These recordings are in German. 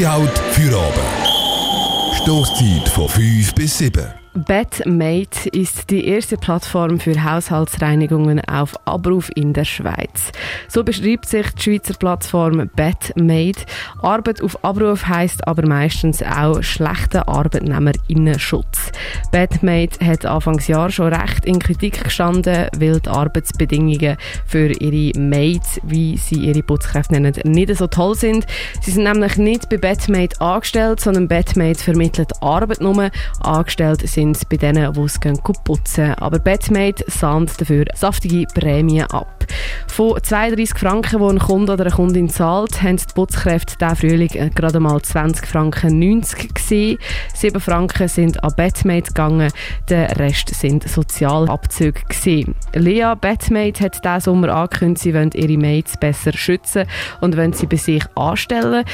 Feste Haut für oben. Stoßzeit von 5 bis 7. Batmate ist die erste Plattform für Haushaltsreinigungen auf Abruf in der Schweiz. So beschreibt sich die Schweizer Plattform Batmate. Arbeit auf Abruf heißt aber meistens auch schlechter Arbeitnehmerinnenschutz. Batmate hat Anfangsjahr schon recht in Kritik gestanden, weil die Arbeitsbedingungen für ihre Mates, wie sie ihre Putzkräfte nennen, nicht so toll sind. Sie sind nämlich nicht bei Batmate angestellt, sondern Batmate vermittelt Arbeit nur. Angestellt sind sind bei denen, die es putzen Aber Batmate sahnt dafür saftige Prämien ab. Von 32 Franken, die ein Kunde oder eine Kundin zahlt, haben die Putzkräfte diesen Frühling äh, gerade mal 20 Franken 90 gesehen. 7 Franken sind an Batmate gegangen, der Rest sind Sozialabzüge gesehen. Lea Batmate hat diesen Sommer angekündigt, sie wollen ihre Mates besser schützen und wollen sie bei sich anstellen.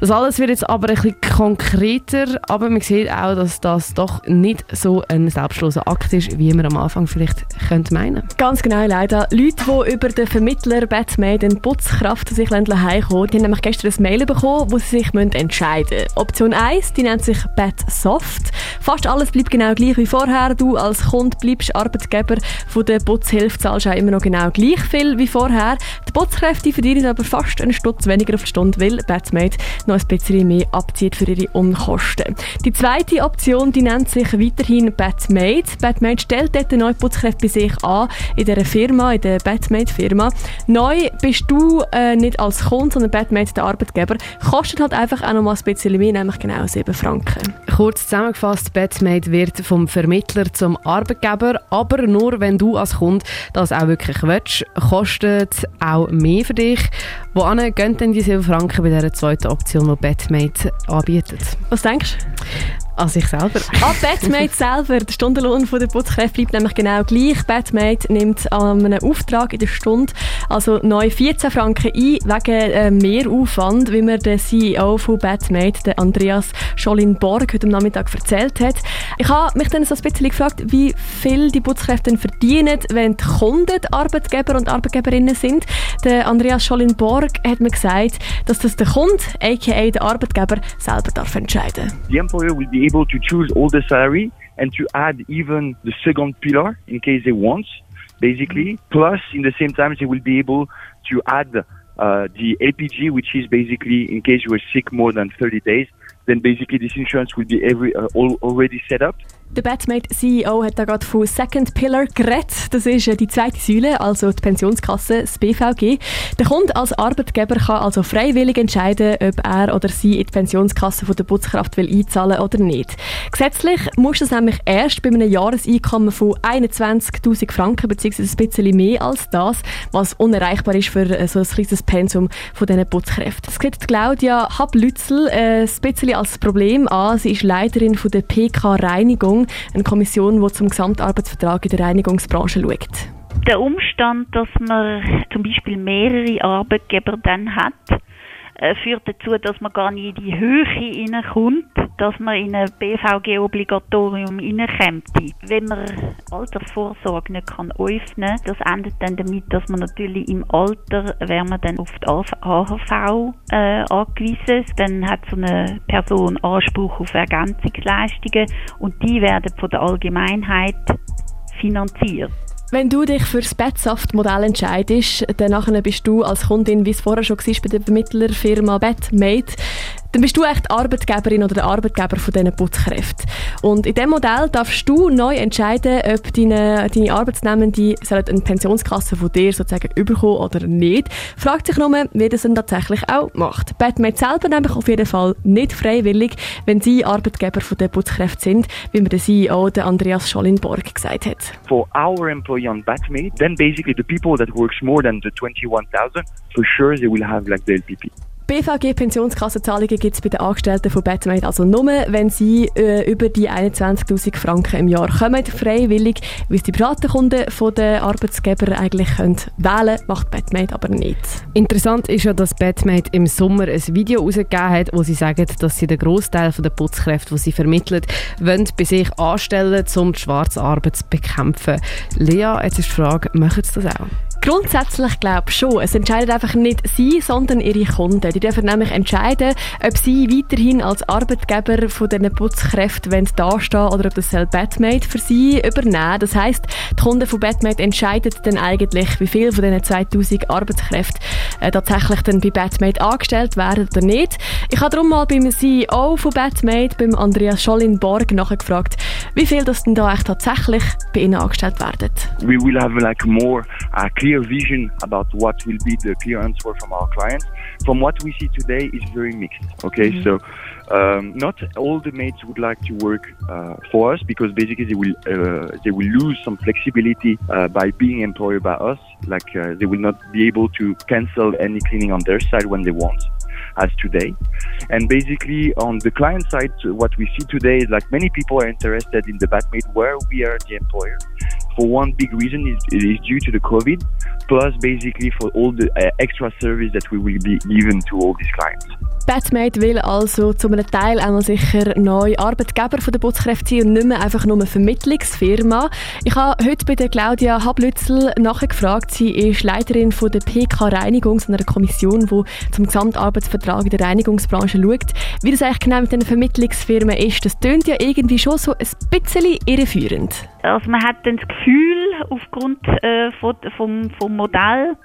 Das alles wird jetzt aber ein bisschen konkreter, aber man sieht auch, dass das doch nicht so ein selbstloser Akt ist, wie man am Anfang vielleicht könnte meinen. Ganz genau, leider. Leute, die über den Vermittler Batman den Putzkraft sich heimkommen, die haben nämlich gestern ein Mail bekommen, wo sie sich entscheiden müssen. Option 1, die nennt sich Batsoft. Fast alles bleibt genau gleich wie vorher. Du als Kunde bleibst Arbeitgeber von der Putzhilfe, zahlst auch immer noch genau gleich viel wie vorher. Die Putzkräfte verdienen aber fast einen Stutz weniger auf die Stunde, weil Batmate noch ein bisschen mehr abzieht für ihre Unkosten. Die zweite Option, die nennt sich weiterhin Batmate. Batmate stellt dort neue Putzkräfte bei sich an, in dieser Firma, in der Batmate-Firma. Neu bist du äh, nicht als Kunde, sondern Batmate der Arbeitgeber. Kostet halt einfach auch noch mal ein bisschen mehr, nämlich genau 7 Franken. Kurz zusammengefasst, Batmate wird vom Vermittler zum Arbeitgeber, aber nur wenn du als Kunde das auch wirklich willst, kostet auch mehr für dich. Wohin gehen denn die 7 Franken bei dieser zweiten Option, die Batmate anbietet? Was denkst du? An sich selber. An Batmate selber. Der Stundenlohn der Putzkräfte bleibt nämlich genau gleich. Batmate nimmt an einem Auftrag in der Stunde also neu 14 Franken ein, wegen äh, Mehraufwand, wie mir der CEO von Batmate, der Andreas Scholin-Borg, heute am Nachmittag erzählt hat. Ich habe mich dann so ein bisschen gefragt, wie viel die Putzkräfte verdienen, wenn die Kunden die Arbeitgeber und Arbeitgeberinnen sind. Der Andreas Scholin-Borg hat mir gesagt, dass das der Kunde, aka der Arbeitgeber, selber darf entscheiden darf. Able to choose all the salary and to add even the second pillar in case they want, basically. Plus, in the same time, they will be able to add uh, the LPG, which is basically in case you are sick more than 30 days, then basically this insurance will be every, uh, all, already set up. Der Batmate CEO hat da gerade von Second Pillar geredet. Das ist äh, die zweite Säule, also die Pensionskasse, das BVG. Der Kunde als Arbeitgeber kann also freiwillig entscheiden, ob er oder sie in die Pensionskasse von der Putzkraft will einzahlen oder nicht. Gesetzlich muss das nämlich erst bei einem Jahreseinkommen von 21.000 Franken bzw. ein bisschen mehr als das, was unerreichbar ist für äh, so ein kleines Pensum von diesen Putzkräften. Das sieht Claudia Hablützel äh, ein bisschen als Problem an. Sie ist Leiterin von der PK Reinigung Kommission, eine Kommission, die zum Gesamtarbeitsvertrag in der Reinigungsbranche schaut. Der Umstand, dass man zum Beispiel mehrere Arbeitgeber dann hat, äh, führt dazu, dass man gar nicht in die Höhe hineinkommt, dass man in ein BVG-Obligatorium hineinkommt. Wenn man Altersvorsorge nicht kann öffnen das endet dann damit, dass man natürlich im Alter, wäre man dann auf die AHV äh, angewiesen, dann hat so eine Person Anspruch auf Ergänzungsleistungen und die werden von der Allgemeinheit finanziert. Wenn du dich für das Betsaft-Modell entscheidest, dann bist du als Kundin, wie es vorher schon war, bei der Vermittlerfirma Betmate, dann bist du echt Arbeitgeberin oder der Arbeitgeber von diesen Putzkräften. Und in diesem Modell darfst du neu entscheiden, ob deine, deine Arbeitsnehmende eine Pensionskasse von dir sozusagen überkommen oder nicht. Fragt sich nur, wie das dann tatsächlich auch macht. Batmate selber nämlich auf jeden Fall nicht freiwillig, wenn sie Arbeitgeber von den Putzkräften sind, wie mir der CEO, der Andreas Schollenborg, gesagt hat. For our employee on Batmate, then basically the people that works more than the 21,000, for sure they will have like the LPP. BVG-Pensionskassenzahlungen gibt es bei den Angestellten von Batmate also nur, wenn sie äh, über die 21'000 Franken im Jahr kommen, freiwillig, wie es die privaten Kunden von den Arbeitsgebern eigentlich können wählen macht Batmate aber nicht. Interessant ist ja, dass Batmate im Sommer ein Video herausgegeben hat, wo sie sagen, dass sie den Großteil der Putzkräfte, die sie vermitteln, wollen bei sich anstellen, um die Schwarzarbeit zu bekämpfen. Lea, jetzt ist die Frage, machen sie das auch? Grundsätzlich glaube ich schon. Es entscheidet einfach nicht sie, sondern ihre Kunden. Die dürfen nämlich entscheiden, ob sie weiterhin als Arbeitgeber von diesen Putzkräften dastehen oder ob das Batmate für sie übernehmen. Das heisst, die Kunden von Batmate entscheiden dann eigentlich, wie viel von diesen 2000 Arbeitskräften äh, tatsächlich dann bei Batmate angestellt werden oder nicht. Ich habe darum mal beim CEO von Batmate, beim Andreas Schollin Borg, nachgefragt, wie viel das denn da echt tatsächlich bei ihnen angestellt werden. We will have like more a clear vision about what will be the clear answer from our clients. From what we see today is very mixed. Okay, mm -hmm. so um, not all the mates would like to work uh, for us because basically they will uh, they will lose some flexibility uh, by being employed by us. Like uh, they will not be able to cancel any cleaning on their side when they want as today. And basically, on the client side, what we see today is like many people are interested in the Batmate where we are the employer. For one big reason is it is due to the COVID, plus basically for all the uh, extra service that we will be given to all these clients. Batmate will also zu einem Teil einmal sicher neu Arbeitgeber der Putzkräfte sein und nicht mehr einfach nur eine Vermittlungsfirma. Ich habe heute bei der Claudia Hablützel nachgefragt. Sie ist Leiterin von der PK Reinigung, einer Kommission, die zum Gesamtarbeitsvertrag in der Reinigungsbranche schaut. Wie das eigentlich genau mit den Vermittlungsfirmen ist, das tönt ja irgendwie schon so ein bisschen irreführend. Also man hat dann das Gefühl, aufgrund äh, vom, vom Modell,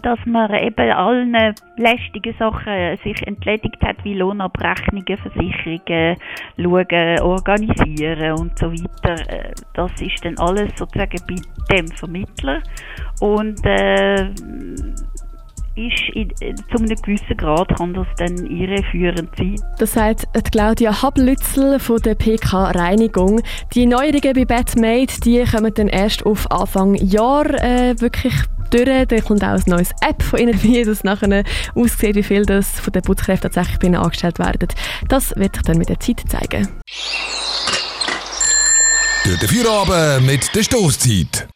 dass man eben allen lästigen Sachen sich entledigt hat, wie Lohnabrechnungen, Versicherungen, schauen, organisieren und so weiter. Äh, das ist dann alles sozusagen bei dem Vermittler und äh, ist in, zu einem gewissen Grad kann das dann irreführend sein. Das sagt Claudia Hablützel von der PK Reinigung. Die Neuerungen bei Batmade, die kommen dann erst auf Anfang Jahr äh, wirklich durch. Da kommt auch ein neues App von ihnen, wie das nachher aussieht, wie viel das von den Putzkräften tatsächlich bei ihnen angestellt werden. Das wird sich dann mit der Zeit zeigen. Durch den Feierabend mit der Stoßzeit.